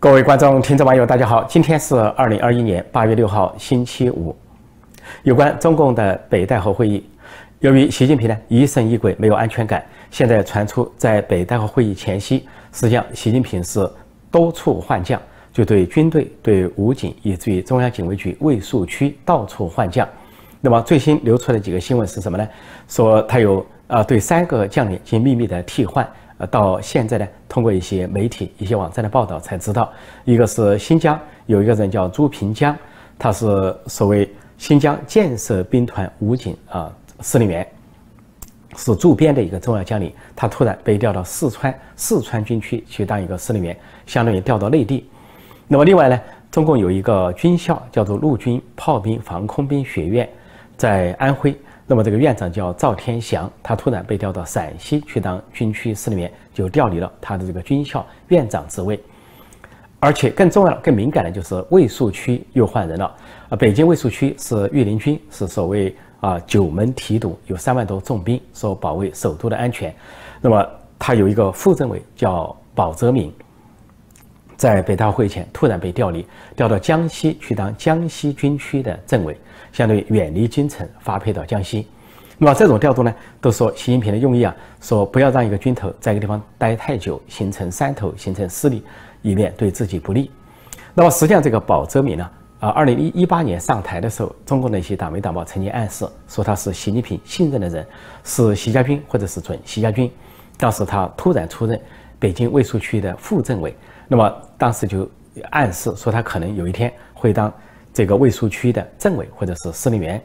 各位观众、听众、网友，大家好！今天是二零二一年八月六号，星期五。有关中共的北戴河会议，由于习近平呢疑神疑鬼，没有安全感，现在传出在北戴河会议前夕，实际上习近平是多处换将，就对军队、对武警，以至于中央警卫局卫戍区到处换将。那么最新流出的几个新闻是什么呢？说他有呃对三个将领进行秘密的替换。呃，到现在呢，通过一些媒体、一些网站的报道才知道，一个是新疆有一个人叫朱平江，他是所谓新疆建设兵团武警啊司令员，是驻边的一个重要将领。他突然被调到四川四川军区去当一个司令员，相当于调到内地。那么另外呢，中共有一个军校叫做陆军炮兵防空兵学院，在安徽。那么这个院长叫赵天祥，他突然被调到陕西去当军区司令员，就调离了他的这个军校院长职位。而且更重要的、更敏感的就是卫戍区又换人了。啊，北京卫戍区是御林军，是所谓啊九门提督，有三万多重兵，说保卫首都的安全。那么他有一个副政委叫保泽民，在北大会前突然被调离，调到江西去当江西军区的政委。相对远离京城，发配到江西。那么这种调度呢，都说习近平的用意啊，说不要让一个军头在一个地方待太久，形成山头，形成势力，以免对自己不利。那么实际上，这个保泽民呢，啊，二零一一八年上台的时候，中国的一些党媒党报曾经暗示说他是习近平信任的人，是习家军或者是准习家军。当时他突然出任北京卫戍区的副政委，那么当时就暗示说他可能有一天会当。这个卫戍区的政委或者是司令员，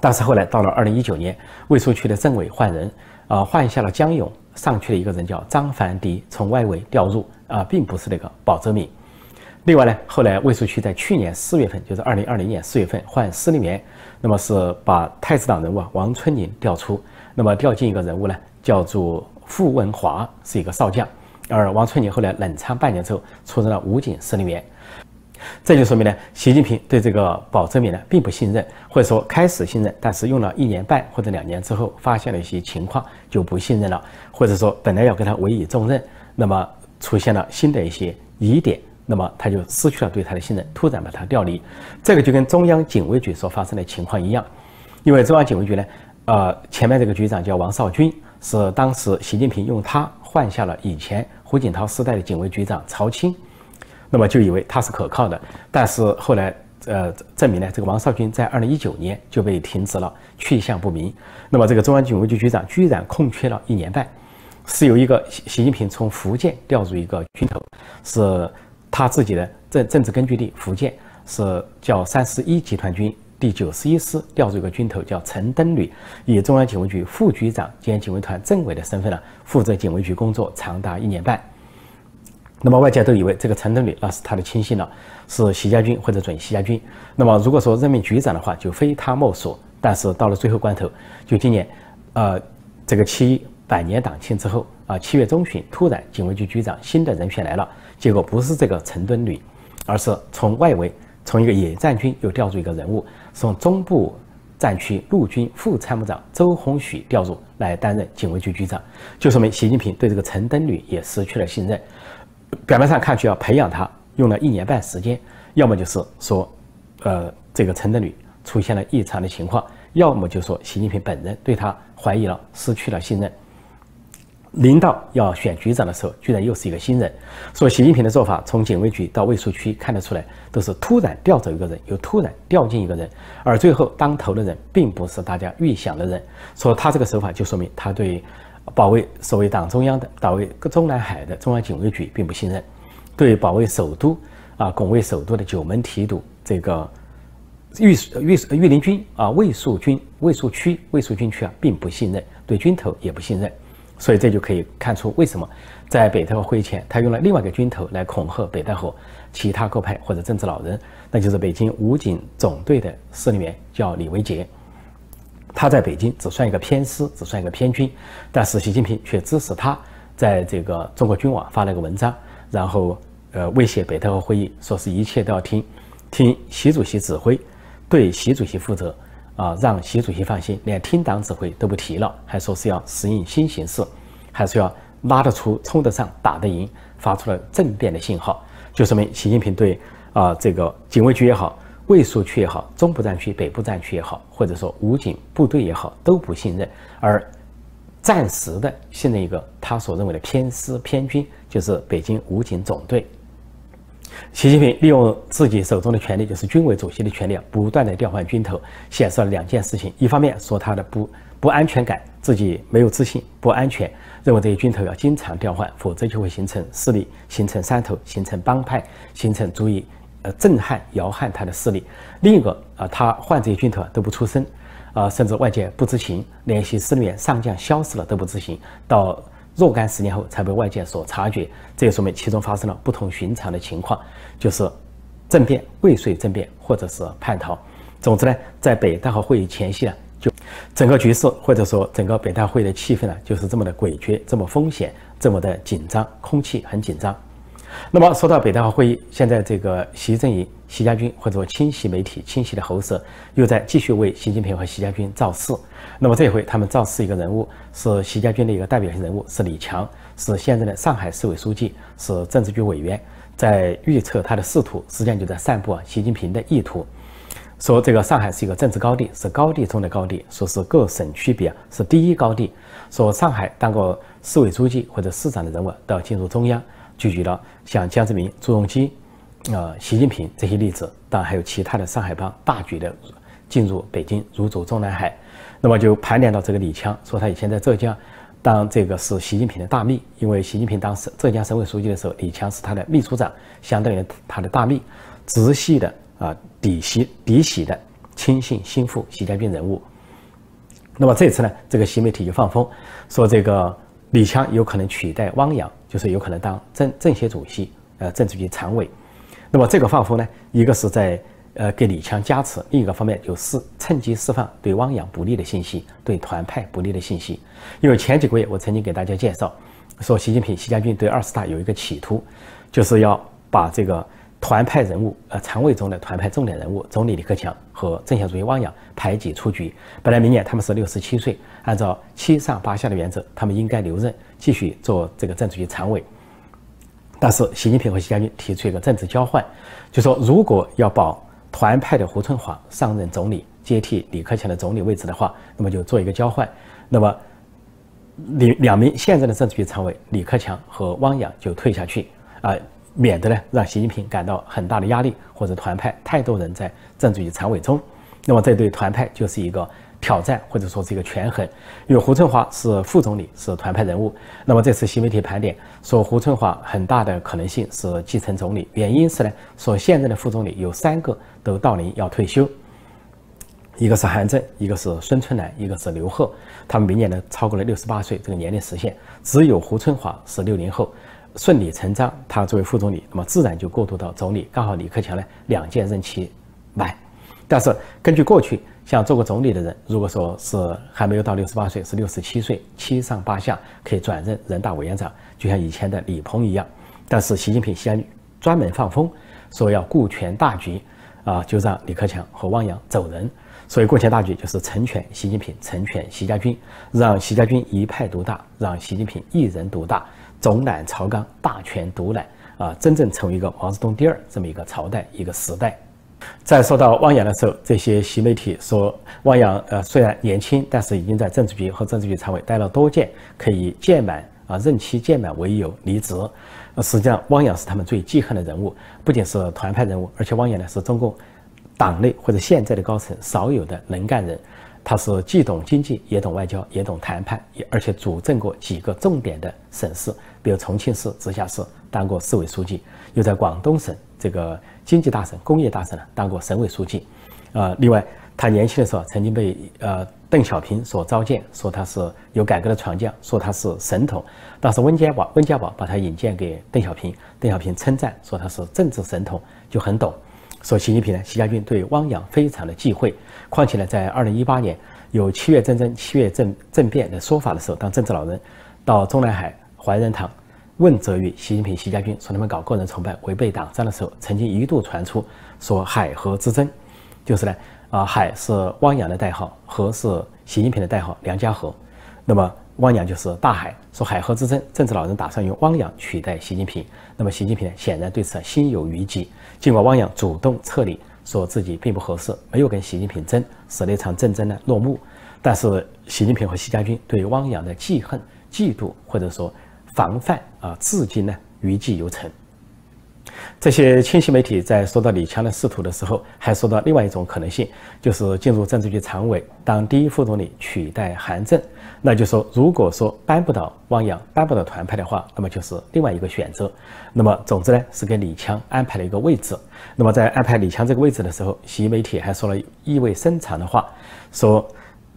但是后来到了二零一九年，卫戍区的政委换人，啊，换下了江勇，上去了一个人叫张凡迪，从外围调入，啊，并不是那个保泽敏。另外呢，后来卫戍区在去年四月份，就是二零二零年四月份换司令员，那么是把太子党人物王春宁调出，那么调进一个人物呢，叫做傅文华，是一个少将，而王春宁后来冷仓半年之后，出任了武警司令员。这就说明呢，习近平对这个保泽民呢并不信任，或者说开始信任，但是用了一年半或者两年之后，发现了一些情况就不信任了，或者说本来要给他委以重任，那么出现了新的一些疑点，那么他就失去了对他的信任，突然把他调离。这个就跟中央警卫局所发生的情况一样，因为中央警卫局呢，呃，前面这个局长叫王少军，是当时习近平用他换下了以前胡锦涛时代的警卫局长曹青。那么就以为他是可靠的，但是后来，呃，证明呢，这个王少军在二零一九年就被停职了，去向不明。那么这个中央警卫局局长居然空缺了一年半，是由一个习习近平从福建调入一个军头，是他自己的政政治根据地福建，是叫三十一集团军第九十一师调入一个军头叫陈登履，以中央警卫局副局长兼警卫团政委的身份呢，负责警卫局工作长达一年半。那么外界都以为这个陈登履那是他的亲信了，是习家军或者准习家军。那么如果说任命局长的话，就非他莫属。但是到了最后关头，就今年，呃，这个七百年党庆之后啊，七月中旬突然警卫局局长新的人选来了，结果不是这个陈登履，而是从外围从一个野战军又调入一个人物，从中部战区陆军副参谋长周鸿许调入来担任警卫局局长，就说明习近平对这个陈登履也失去了信任。表面上看去要培养他，用了一年半时间，要么就是说，呃，这个陈德履出现了异常的情况，要么就说习近平本人对他怀疑了，失去了信任。领导要选局长的时候，居然又是一个新人。说习近平的做法，从警卫局到卫戍区看得出来，都是突然调走一个人，又突然调进一个人，而最后当头的人并不是大家预想的人。说他这个手法，就说明他对。保卫所谓党中央的、保卫中南海的中央警卫局并不信任，对保卫首都啊、拱卫首都的九门提督这个御御御林军啊、卫戍军、卫戍区、卫戍军区啊，并不信任，对军头也不信任，所以这就可以看出为什么在北戴河会前，他用了另外一个军头来恐吓北戴河其他各派或者政治老人，那就是北京武警总队的司令员，叫李维杰。他在北京只算一个偏师，只算一个偏军，但是习近平却支持他，在这个中国军网发了一个文章，然后呃威胁北戴河会议，说是一切都要听，听习主席指挥，对习主席负责，啊让习主席放心，连听党指挥都不提了，还说是要适应新形势，还是要拉得出、冲得上、打得赢，发出了政变的信号，就说明习近平对啊这个警卫局也好、卫戍区也好、中部战区、北部战区也好，或者说武警部队也好，都不信任，而暂时的信任一个他所认为的偏师偏军，就是北京武警总队。习近平利用自己手中的权力，就是军委主席的权力，不断的调换军头，显示了两件事情：一方面说他的不不安全感，自己没有自信，不安全。认为这些军头要经常调换，否则就会形成势力，形成山头，形成帮派，形成足以呃震撼、摇撼他的势力。另一个啊，他换这些军头都不出声，啊，甚至外界不知情，联系司令员、上将消失了都不知情，到若干十年后才被外界所察觉。这也说明其中发生了不同寻常的情况，就是政变、未遂政变，或者是叛逃。总之呢，在北戴河会议前夕呢。就整个局势，或者说整个北大会的气氛呢，就是这么的诡谲，这么风险，这么的紧张，空气很紧张。那么说到北大会议，现在这个习阵营、习家军或者说亲习媒体、亲习的喉舌，又在继续为习近平和习家军造势。那么这回他们造势一个人物，是习家军的一个代表性人物，是李强，是现任的上海市委书记，是政治局委员，在预测他的仕途，实际上就在散布习近平的意图。说这个上海是一个政治高地，是高地中的高地，说是各省区别是第一高地。说上海当过市委书记或者市长的人物都要进入中央，就举了像江泽民、朱镕基、呃习近平这些例子，当然还有其他的上海帮大举的进入北京，入主中南海。那么就盘点到这个李强，说他以前在浙江当这个是习近平的大秘，因为习近平当时浙江省委书记的时候，李强是他的秘书长，相当于他的大秘，直系的。啊，嫡系嫡系的亲信心腹习家军人物。那么这次呢，这个新媒体就放风说，这个李强有可能取代汪洋，就是有可能当政政协主席，呃，政治局常委。那么这个放风呢，一个是在呃给李强加持，另一个方面就是趁机释放对汪洋不利的信息，对团派不利的信息。因为前几个月我曾经给大家介绍，说习近平习家军对二十大有一个企图，就是要把这个。团派人物，呃，常委中的团派重点人物，总理李克强和政协主席汪洋排挤出局。本来明年他们是六十七岁，按照七上八下的原则，他们应该留任，继续做这个政治局常委。但是习近平和习家军提出一个政治交换，就说如果要保团派的胡春华上任总理，接替李克强的总理位置的话，那么就做一个交换。那么两两名现任的政治局常委李克强和汪洋就退下去啊。免得呢让习近平感到很大的压力，或者团派太多人在政治局常委中，那么这对团派就是一个挑战，或者说是一个权衡。因为胡春华是副总理，是团派人物，那么这次新媒体盘点说胡春华很大的可能性是继承总理，原因是呢说现任的副总理有三个都到龄要退休，一个是韩正，一个是孙春兰，一个是刘鹤，他们明年呢超过了六十八岁这个年龄实现，只有胡春华是六零后。顺理成章，他作为副总理，那么自然就过渡到总理。刚好李克强呢两届任期满，但是根据过去像做过总理的人，如果说是还没有到六十八岁，是六十七岁，七上八下可以转任人大委员长，就像以前的李鹏一样。但是习近平先专门放风说要顾全大局，啊，就让李克强和汪洋走人。所以顾全大局就是成全习近平，成全习家军，让习家军一派独大，让习近平一人独大。总揽朝纲，大权独揽啊！真正成为一个毛泽东第二这么一个朝代、一个时代。在说到汪洋的时候，这些新媒体说汪洋呃虽然年轻，但是已经在政治局和政治局常委待了多届，可以届满啊任期届满为由离职。实际上，汪洋是他们最记恨的人物，不仅是团派人物，而且汪洋呢是中共党内或者现在的高层少有的能干人。他是既懂经济，也懂外交，也懂谈判，也而且主政过几个重点的省市，比如重庆市直辖市当过市委书记，又在广东省这个经济大省、工业大省呢当过省委书记。呃，另外他年轻的时候曾经被呃邓小平所召见，说他是有改革的闯将，说他是神童。当时温家宝温家宝把他引荐给邓小平，邓小平称赞说他是政治神童，就很懂。说习近平呢，习家军对汪洋非常的忌讳。况且呢，在二零一八年有七月政争、七月政政变的说法的时候，当政治老人到中南海怀仁堂问责于习近平、习家军，说他们搞个人崇拜、违背党章的时候，曾经一度传出说海河之争，就是呢，啊，海是汪洋的代号，河是习近平的代号，梁家河。那么汪洋就是大海。说海河之争，政治老人打算用汪洋取代习近平。那么习近平呢，显然对此心有余悸。尽管汪洋主动撤离，说自己并不合适，没有跟习近平争，使那场战争呢落幕。但是习近平和习家军对汪洋的记恨、嫉妒或者说防范啊，至今呢余悸犹存。这些清晰媒体在说到李强的仕途的时候，还说到另外一种可能性，就是进入政治局常委，当第一副总理取代韩正。那就说，如果说扳不倒汪洋，扳不倒团派的话，那么就是另外一个选择。那么，总之呢，是给李强安排了一个位置。那么，在安排李强这个位置的时候，习媒体还说了意味深长的话，说。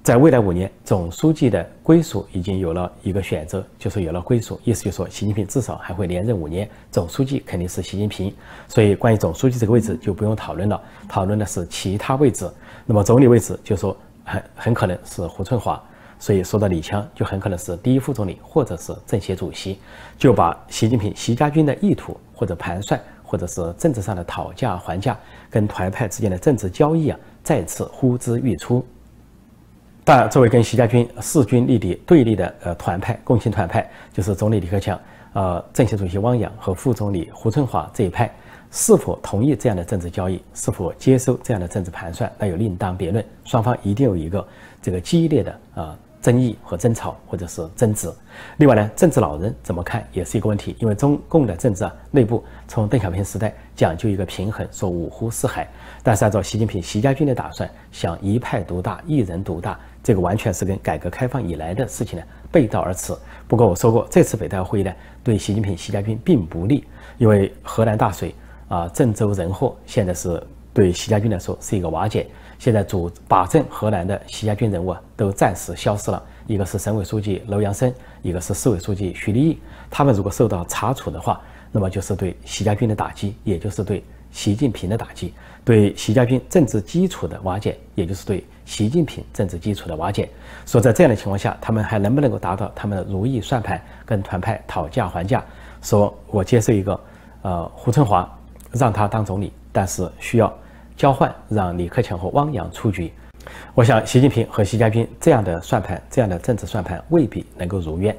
在未来五年，总书记的归属已经有了一个选择，就是有了归属，意思就是说，习近平至少还会连任五年，总书记肯定是习近平，所以关于总书记这个位置就不用讨论了，讨论的是其他位置。那么总理位置就说很很可能是胡春华，所以说到李强就很可能是第一副总理或者是政协主席，就把习近平、习家军的意图或者盘算，或者是政治上的讨价还价，跟团派之间的政治交易啊，再次呼之欲出。但，作为跟徐家军势均力敌对立的呃团派，共青团派就是总理李克强、呃政协主席汪洋和副总理胡春华这一派，是否同意这样的政治交易，是否接收这样的政治盘算，那又另当别论。双方一定有一个这个激烈的啊争议和争吵，或者是争执。另外呢，政治老人怎么看也是一个问题，因为中共的政治啊内部从邓小平时代讲究一个平衡，说五湖四海，但是按照习近平、习家军的打算，想一派独大，一人独大。这个完全是跟改革开放以来的事情呢背道而驰。不过我说过，这次北戴会呢对习近平、习家军并不利，因为河南大水啊，郑州人祸，现在是对习家军来说是一个瓦解。现在主把镇河南的习家军人物啊都暂时消失了，一个是省委书记楼阳生，一个是市委书记徐立毅。他们如果受到查处的话，那么就是对习家军的打击，也就是对习近平的打击，对习家军政治基础的瓦解，也就是对。习近平政治基础的瓦解，说在这样的情况下，他们还能不能够达到他们的如意算盘，跟团派讨价还价？说我接受一个，呃，胡春华让他当总理，但是需要交换让李克强和汪洋出局。我想，习近平和习家军这样的算盘，这样的政治算盘未必能够如愿。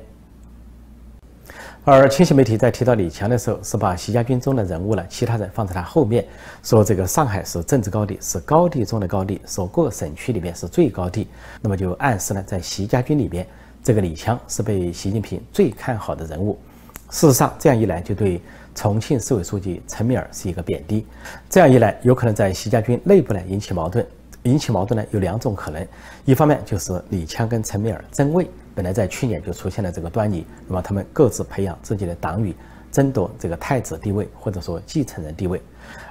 而清晰媒体在提到李强的时候，是把习家军中的人物呢，其他人放在他后面，说这个上海是政治高地，是高地中的高地，说各省区里面是最高地，那么就暗示呢，在习家军里边，这个李强是被习近平最看好的人物。事实上，这样一来就对重庆市委书记陈敏尔是一个贬低，这样一来有可能在习家军内部呢引起矛盾，引起矛盾呢有两种可能，一方面就是李强跟陈敏尔争位。本来在去年就出现了这个端倪，那么他们各自培养自己的党羽，争夺这个太子地位或者说继承人地位。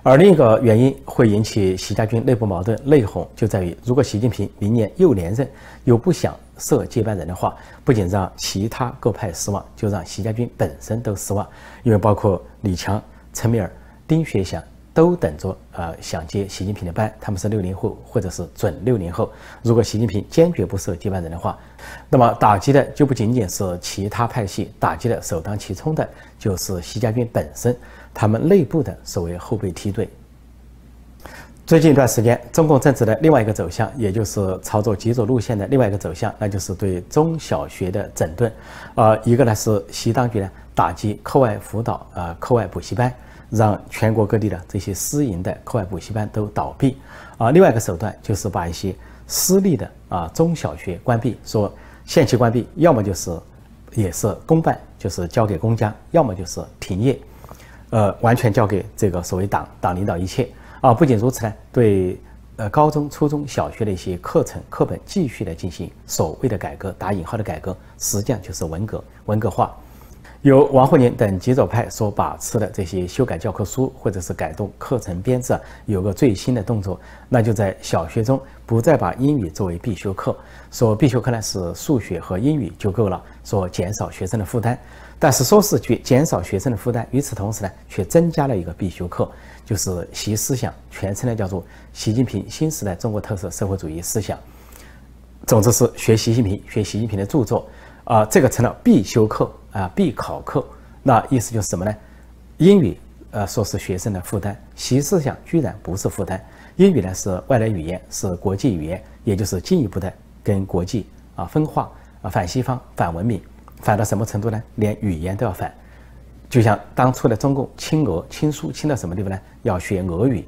而另一个原因会引起习家军内部矛盾内讧，就在于如果习近平明年又连任，又不想设接班人的话，不仅让其他各派失望，就让习家军本身都失望，因为包括李强、陈敏尔、丁学祥。都等着呃想接习近平的班，他们是六零后或者是准六零后。如果习近平坚决不设接班人的话，那么打击的就不仅仅是其他派系，打击的首当其冲的就是习家军本身，他们内部的所谓后备梯队。最近一段时间，中共政治的另外一个走向，也就是操作极左路线的另外一个走向，那就是对中小学的整顿。呃，一个呢是习当局呢打击课外辅导啊，课外补习班。让全国各地的这些私营的课外补习班都倒闭，啊，另外一个手段就是把一些私立的啊中小学关闭，说限期关闭，要么就是也是公办，就是交给公家，要么就是停业，呃，完全交给这个所谓党党领导一切啊。不仅如此呢，对呃高中、初中小学的一些课程课本继续的进行所谓的改革，打引号的改革，实际上就是文革文革化。由王沪宁等极左派所把持的这些修改教科书或者是改动课程编制，有个最新的动作，那就在小学中不再把英语作为必修课，说必修课呢是数学和英语就够了，说减少学生的负担。但是说是减减少学生的负担，与此同时呢，却增加了一个必修课，就是习思想，全称呢叫做习近平新时代中国特色社会主义思想。总之是学习近平，学习近平的著作。啊，这个成了必修课啊，必考课。那意思就是什么呢？英语，呃，说是学生的负担，习思想居然不是负担。英语呢是外来语言，是国际语言，也就是进一步的跟国际啊分化啊，反西方，反文明，反到什么程度呢？连语言都要反。就像当初的中共亲俄、亲苏，亲到什么地方呢？要学俄语。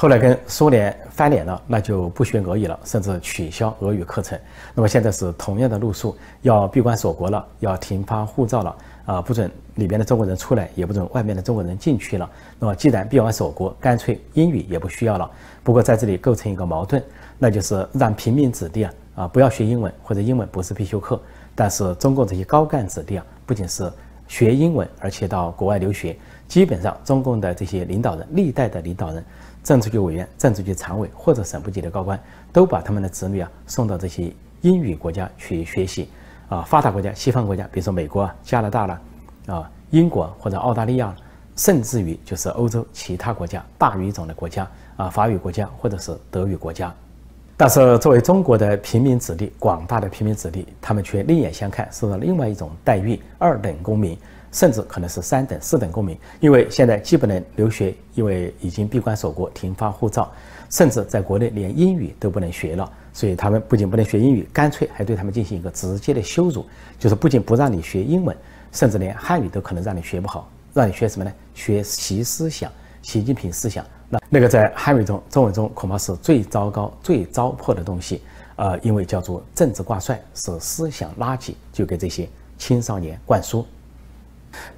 后来跟苏联翻脸了，那就不学俄语了，甚至取消俄语课程。那么现在是同样的路数，要闭关锁国了，要停发护照了，啊，不准里边的中国人出来，也不准外面的中国人进去了。那么既然闭关锁国，干脆英语也不需要了。不过在这里构成一个矛盾，那就是让平民子弟啊啊不要学英文，或者英文不是必修课。但是中共这些高干子弟啊，不仅是学英文，而且到国外留学。基本上中共的这些领导人，历代的领导人。政治局委员、政治局常委或者省部级的高官，都把他们的子女啊送到这些英语国家去学习，啊，发达国家、西方国家，比如说美国啊、加拿大了，啊，英国或者澳大利亚，甚至于就是欧洲其他国家大语种的国家，啊，法语国家或者是德语国家。但是作为中国的平民子弟，广大的平民子弟，他们却另眼相看，受到另外一种待遇，二等公民。甚至可能是三等、四等公民，因为现在既不能留学，因为已经闭关锁国、停发护照，甚至在国内连英语都不能学了。所以他们不仅不能学英语，干脆还对他们进行一个直接的羞辱，就是不仅不让你学英文，甚至连汉语都可能让你学不好，让你学什么呢？学习思想、习近平思想。那那个在汉语中、中文中恐怕是最糟糕、最糟粕的东西。呃，因为叫做政治挂帅，是思想垃圾，就给这些青少年灌输。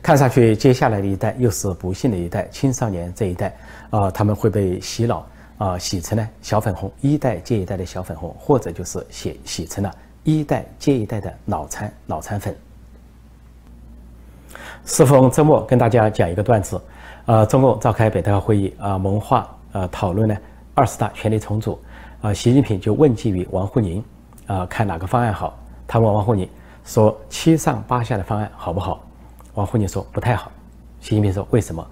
看上去，接下来的一代又是不幸的一代，青少年这一代，啊，他们会被洗脑，啊，洗成了小粉红，一代接一代的小粉红，或者就是洗洗成了一代接一代的脑残脑残粉。适逢周末，跟大家讲一个段子，呃，中共召开北戴河会议，啊，谋划，呃，讨论呢二十大权力重组，啊，习近平就问计于王沪宁，啊，看哪个方案好？他问王沪宁说：“七上八下的方案好不好？”王沪宁说不太好，习近平说为什么？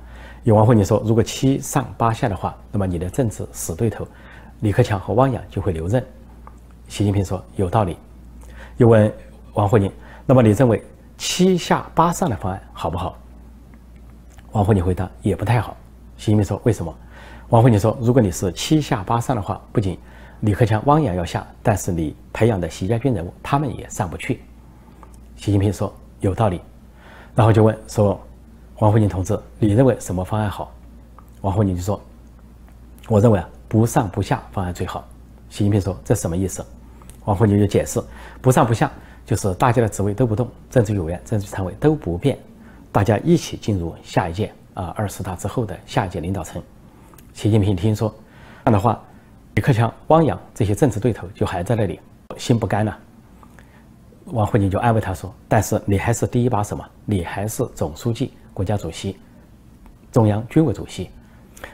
有王沪宁说，如果七上八下的话，那么你的政治死对头李克强和汪洋就会留任。习近平说有道理。又问王沪宁，那么你认为七下八上的方案好不好？王沪宁回答也不太好。习近平说为什么？王沪宁说，如果你是七下八上的话，不仅李克强、汪洋要下，但是你培养的习家军人物他们也上不去。习近平说有道理。然后就问说：“王沪宁同志，你认为什么方案好？”王沪宁就说：“我认为啊，不上不下方案最好。”习近平说：“这什么意思？”王沪宁就解释：“不上不下，就是大家的职位都不动，政治委员、政治常委都不变，大家一起进入下一届啊二十大之后的下一届领导层。”习近平听说这样的话，李克强、汪洋这些政治对头就还在那里，心不甘了。王沪宁就安慰他说：“但是你还是第一把手嘛，你还是总书记、国家主席、中央军委主席，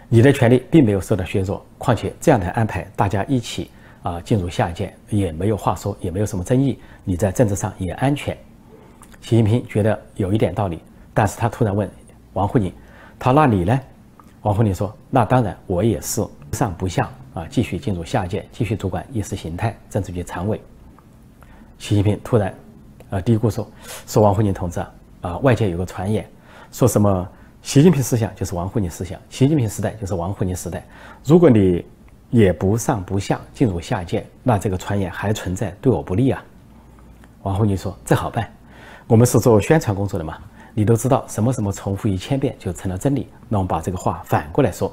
你的权力并没有受到削弱。况且这样的安排，大家一起啊进入下一届也没有话说，也没有什么争议，你在政治上也安全。”习近平觉得有一点道理，但是他突然问王沪宁：“他那你呢？”王沪宁说：“那当然，我也是不上不下啊，继续进入下一届，继续主管意识形态、政治局常委。”习近平突然，呃嘀咕说：“说王沪宁同志啊，啊，外界有个传言，说什么习近平思想就是王沪宁思想，习近平时代就是王沪宁时代。如果你也不上不下进入下界，那这个传言还存在，对我不利啊。”王沪宁说：“这好办，我们是做宣传工作的嘛，你都知道什么什么重复一千遍就成了真理。那我们把这个话反过来说，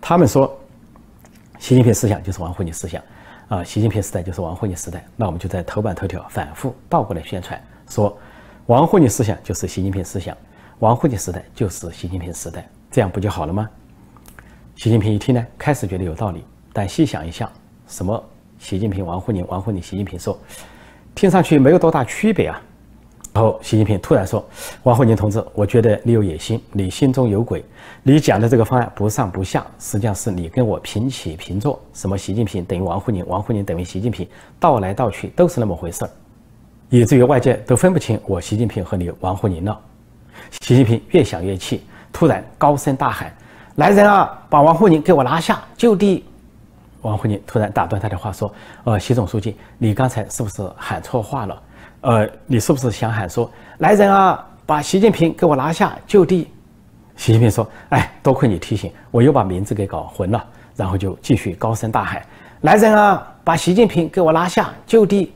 他们说习近平思想就是王沪宁思想。”啊，习近平时代就是王沪宁时代，那我们就在头版头条反复倒过来宣传，说王沪宁思想就是习近平思想，王沪宁时代就是习近平时代，这样不就好了吗？习近平一听呢，开始觉得有道理，但细想一下，什么习近平、王沪宁、王沪宁、习近平说，听上去没有多大区别啊。然后习近平突然说：“王沪宁同志，我觉得你有野心，你心中有鬼。你讲的这个方案不上不下，实际上是你跟我平起平坐。什么习近平等于王沪宁，王沪宁等于习近平，倒来倒去都是那么回事儿，以至于外界都分不清我习近平和你王沪宁了。”习近平越想越气，突然高声大喊：“来人啊，把王沪宁给我拿下，就地！”王沪宁突然打断他的话说：“呃，习总书记，你刚才是不是喊错话了？”呃，你是不是想喊说来人啊，把习近平给我拿下就地？习近平说：“哎，多亏你提醒，我又把名字给搞混了。”然后就继续高声大喊：“来人啊，把习近平给我拿下就地！”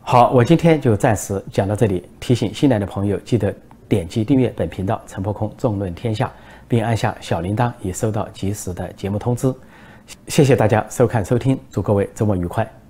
好，我今天就暂时讲到这里。提醒新来的朋友，记得点击订阅本频道“陈破空纵论天下”，并按下小铃铛，以收到及时的节目通知。谢谢大家收看收听，祝各位周末愉快。